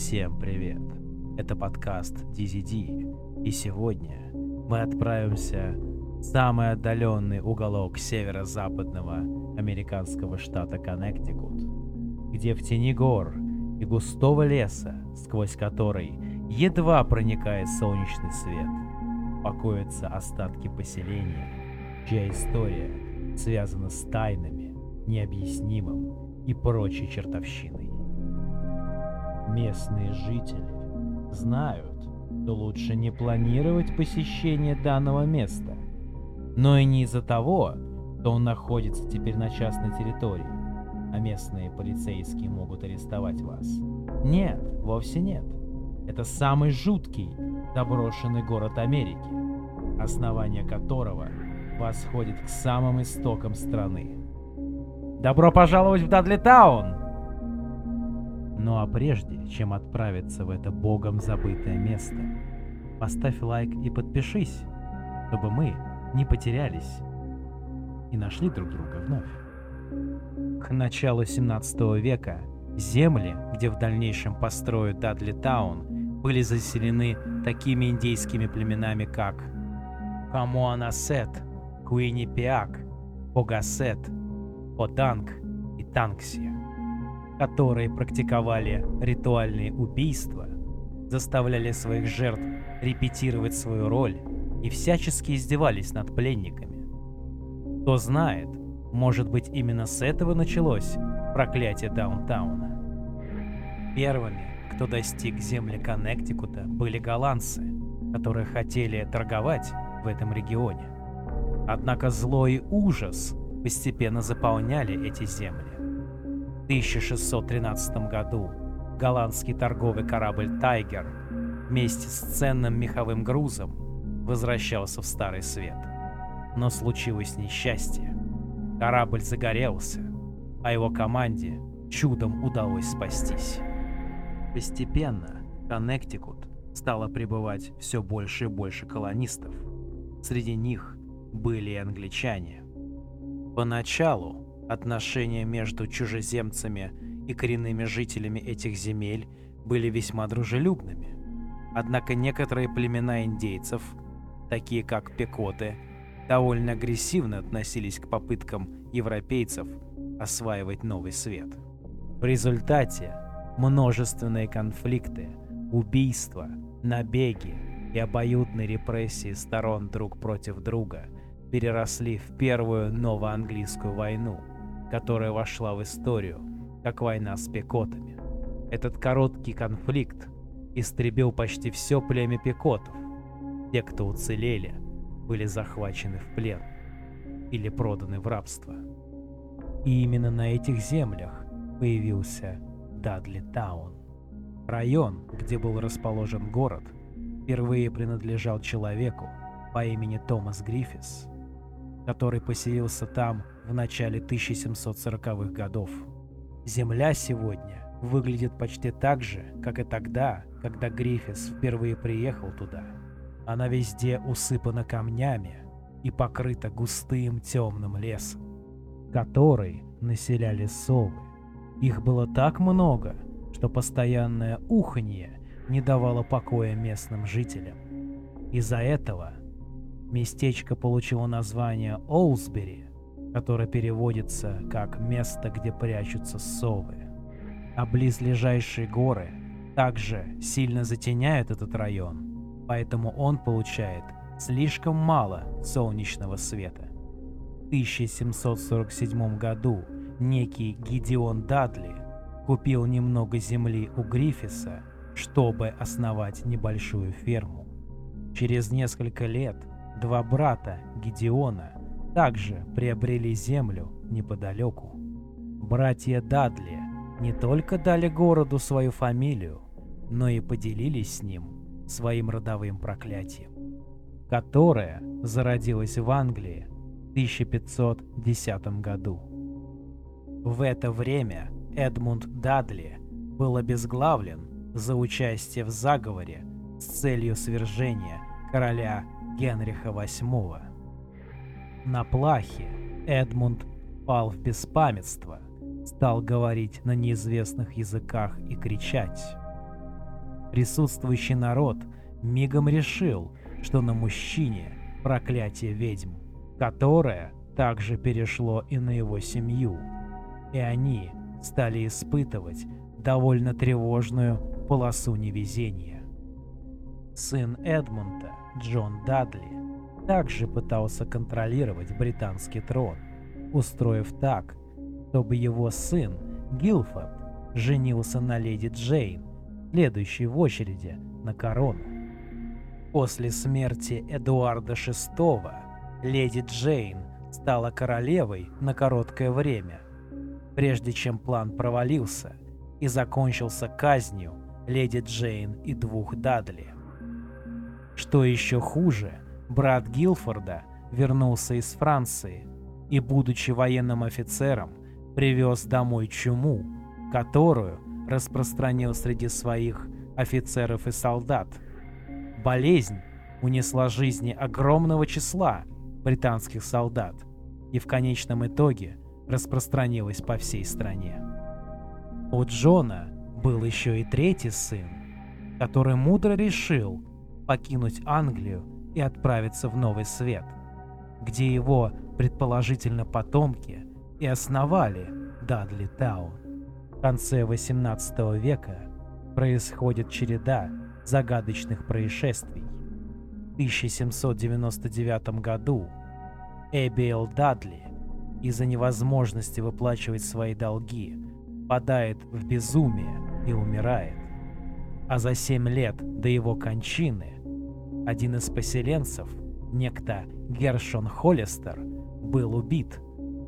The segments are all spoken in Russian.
Всем привет! Это подкаст DZD, и сегодня мы отправимся в самый отдаленный уголок северо-западного американского штата Коннектикут, где в тени гор и густого леса, сквозь который едва проникает солнечный свет, покоятся остатки поселения, чья история связана с тайнами, необъяснимым и прочей чертовщиной. Местные жители знают, что лучше не планировать посещение данного места, но и не из-за того, что он находится теперь на частной территории, а местные полицейские могут арестовать вас. Нет, вовсе нет. Это самый жуткий заброшенный город Америки, основание которого восходит к самым истокам страны. Добро пожаловать в Дадли Таун! Ну а прежде, чем отправиться в это богом забытое место, поставь лайк и подпишись, чтобы мы не потерялись и нашли друг друга вновь. К началу 17 века земли, где в дальнейшем построят Дадли Таун, были заселены такими индейскими племенами, как Камуанасет, Куинипиак, Погасет, Поданг и Танксия которые практиковали ритуальные убийства, заставляли своих жертв репетировать свою роль и всячески издевались над пленниками. Кто знает, может быть именно с этого началось проклятие Даунтауна. Первыми, кто достиг земли Коннектикута, были голландцы, которые хотели торговать в этом регионе. Однако злой ужас постепенно заполняли эти земли. 1613 году голландский торговый корабль «Тайгер» вместе с ценным меховым грузом возвращался в Старый Свет. Но случилось несчастье. Корабль загорелся, а его команде чудом удалось спастись. Постепенно Коннектикут стало прибывать все больше и больше колонистов. Среди них были и англичане. Поначалу Отношения между чужеземцами и коренными жителями этих земель были весьма дружелюбными. Однако некоторые племена индейцев, такие как пекоты, довольно агрессивно относились к попыткам европейцев осваивать новый свет. В результате множественные конфликты, убийства, набеги и обоюдные репрессии сторон друг против друга переросли в Первую новоанглийскую войну – которая вошла в историю как война с пекотами. Этот короткий конфликт истребил почти все племя пекотов. Те, кто уцелели, были захвачены в плен или проданы в рабство. И именно на этих землях появился Дадли Таун. Район, где был расположен город, впервые принадлежал человеку по имени Томас Гриффис, который поселился там в начале 1740-х годов. Земля сегодня выглядит почти так же, как и тогда, когда Гриффис впервые приехал туда. Она везде усыпана камнями и покрыта густым темным лесом, который населяли совы. Их было так много, что постоянное уханье не давало покоя местным жителям. Из-за этого местечко получило название Олсбери, которое переводится как «место, где прячутся совы». А близлежащие горы также сильно затеняют этот район, поэтому он получает слишком мало солнечного света. В 1747 году некий Гидеон Дадли купил немного земли у Гриффиса, чтобы основать небольшую ферму. Через несколько лет два брата Гидеона также приобрели землю неподалеку. Братья Дадли не только дали городу свою фамилию, но и поделились с ним своим родовым проклятием, которое зародилось в Англии в 1510 году. В это время Эдмунд Дадли был обезглавлен за участие в заговоре с целью свержения короля Генриха VIII. На плахе Эдмунд пал в беспамятство, стал говорить на неизвестных языках и кричать. Присутствующий народ мигом решил, что на мужчине проклятие ведьм, которое также перешло и на его семью, и они стали испытывать довольно тревожную полосу невезения. Сын Эдмунда, Джон Дадли, также пытался контролировать британский трон, устроив так, чтобы его сын Гилфорд женился на леди Джейн, следующей в очереди на корону. После смерти Эдуарда VI леди Джейн стала королевой на короткое время, прежде чем план провалился и закончился казнью леди Джейн и двух Дадли. Что еще хуже, брат Гилфорда вернулся из Франции и, будучи военным офицером, привез домой чуму, которую распространил среди своих офицеров и солдат. Болезнь унесла жизни огромного числа британских солдат и в конечном итоге распространилась по всей стране. У Джона был еще и третий сын, который мудро решил покинуть Англию и отправиться в Новый Свет, где его, предположительно, потомки и основали Дадли Таун. В конце 18 века происходит череда загадочных происшествий. В 1799 году Эбиэл Дадли из-за невозможности выплачивать свои долги падает в безумие и умирает. А за семь лет до его кончины один из поселенцев, некто Гершон Холлистер, был убит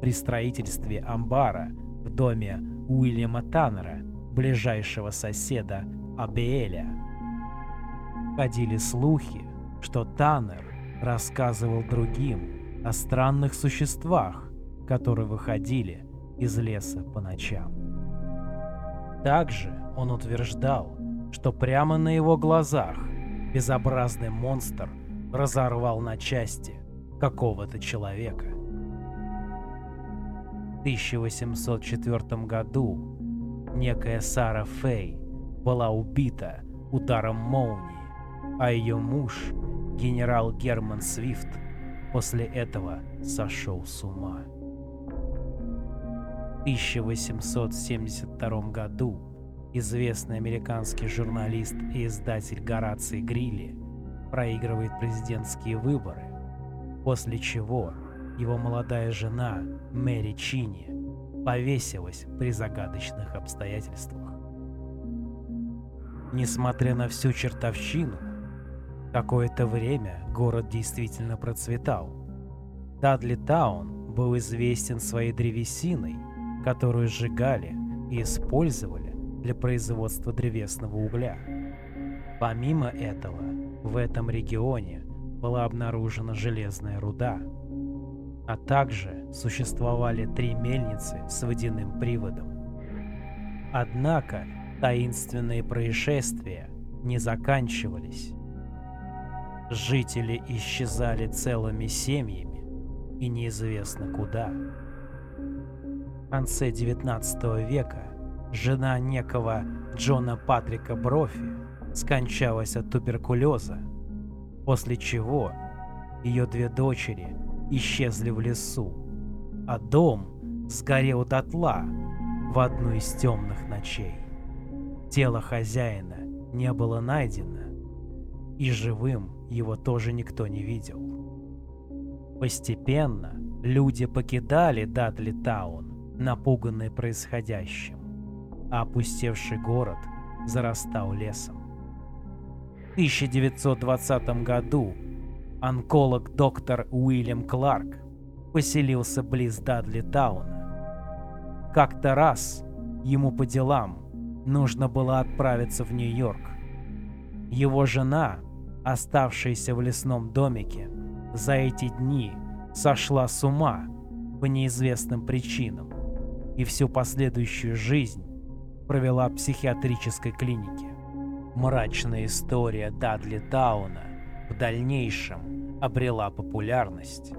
при строительстве амбара в доме Уильяма Таннера, ближайшего соседа Абиэля. Ходили слухи, что Таннер рассказывал другим о странных существах, которые выходили из леса по ночам. Также он утверждал, что прямо на его глазах безобразный монстр разорвал на части какого-то человека. 1804 году некая Сара Фей была убита ударом молнии, а ее муж, генерал Герман Свифт, после этого сошел с ума. В 1872 году известный американский журналист и издатель Гораций Грилли проигрывает президентские выборы, после чего его молодая жена Мэри Чини повесилась при загадочных обстоятельствах. Несмотря на всю чертовщину, какое-то время город действительно процветал. Дадли Таун был известен своей древесиной, которую сжигали и использовали для производства древесного угля. Помимо этого, в этом регионе была обнаружена железная руда – а также существовали три мельницы с водяным приводом. Однако таинственные происшествия не заканчивались. Жители исчезали целыми семьями и неизвестно куда. В конце 19 века жена некого Джона Патрика Брофи скончалась от туберкулеза, после чего ее две дочери исчезли в лесу, а дом сгорел дотла в одну из темных ночей. Тело хозяина не было найдено, и живым его тоже никто не видел. Постепенно люди покидали Дадли Таун, напуганные происходящим, а опустевший город зарастал лесом. В 1920 году онколог доктор Уильям Кларк поселился близ Дадли Тауна. Как-то раз ему по делам нужно было отправиться в Нью-Йорк. Его жена, оставшаяся в лесном домике, за эти дни сошла с ума по неизвестным причинам и всю последующую жизнь провела в психиатрической клинике. Мрачная история Дадли Тауна в дальнейшем обрела популярность.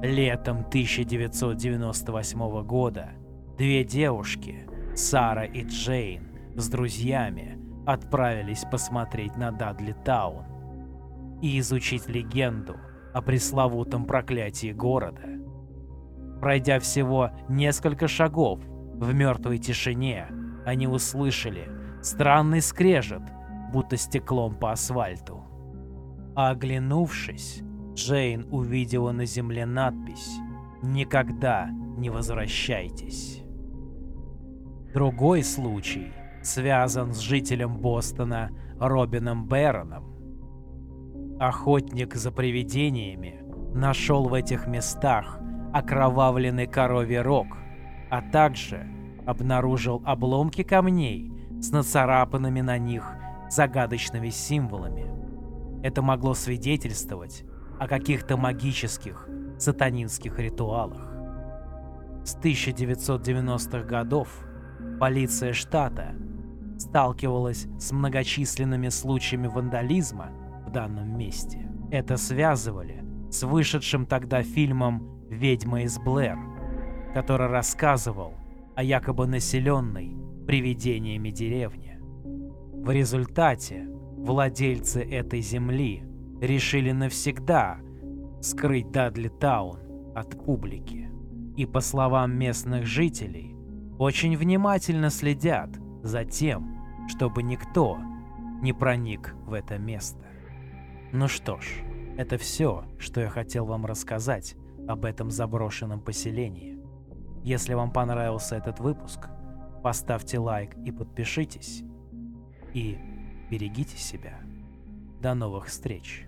Летом 1998 года две девушки, Сара и Джейн, с друзьями отправились посмотреть на Дадли Таун и изучить легенду о пресловутом проклятии города. Пройдя всего несколько шагов в мертвой тишине, они услышали странный скрежет, будто стеклом по асфальту. Оглянувшись, Джейн увидела на земле надпись «Никогда не возвращайтесь». Другой случай связан с жителем Бостона Робином Бэроном. Охотник за привидениями нашел в этих местах окровавленный коровий рог, а также обнаружил обломки камней с нацарапанными на них загадочными символами. Это могло свидетельствовать о каких-то магических сатанинских ритуалах. С 1990-х годов полиция штата сталкивалась с многочисленными случаями вандализма в данном месте. Это связывали с вышедшим тогда фильмом «Ведьма из Блэр», который рассказывал о якобы населенной привидениями деревне. В результате владельцы этой земли решили навсегда скрыть Дадли Таун от публики. И по словам местных жителей, очень внимательно следят за тем, чтобы никто не проник в это место. Ну что ж, это все, что я хотел вам рассказать об этом заброшенном поселении. Если вам понравился этот выпуск, поставьте лайк и подпишитесь. И берегите себя. До новых встреч!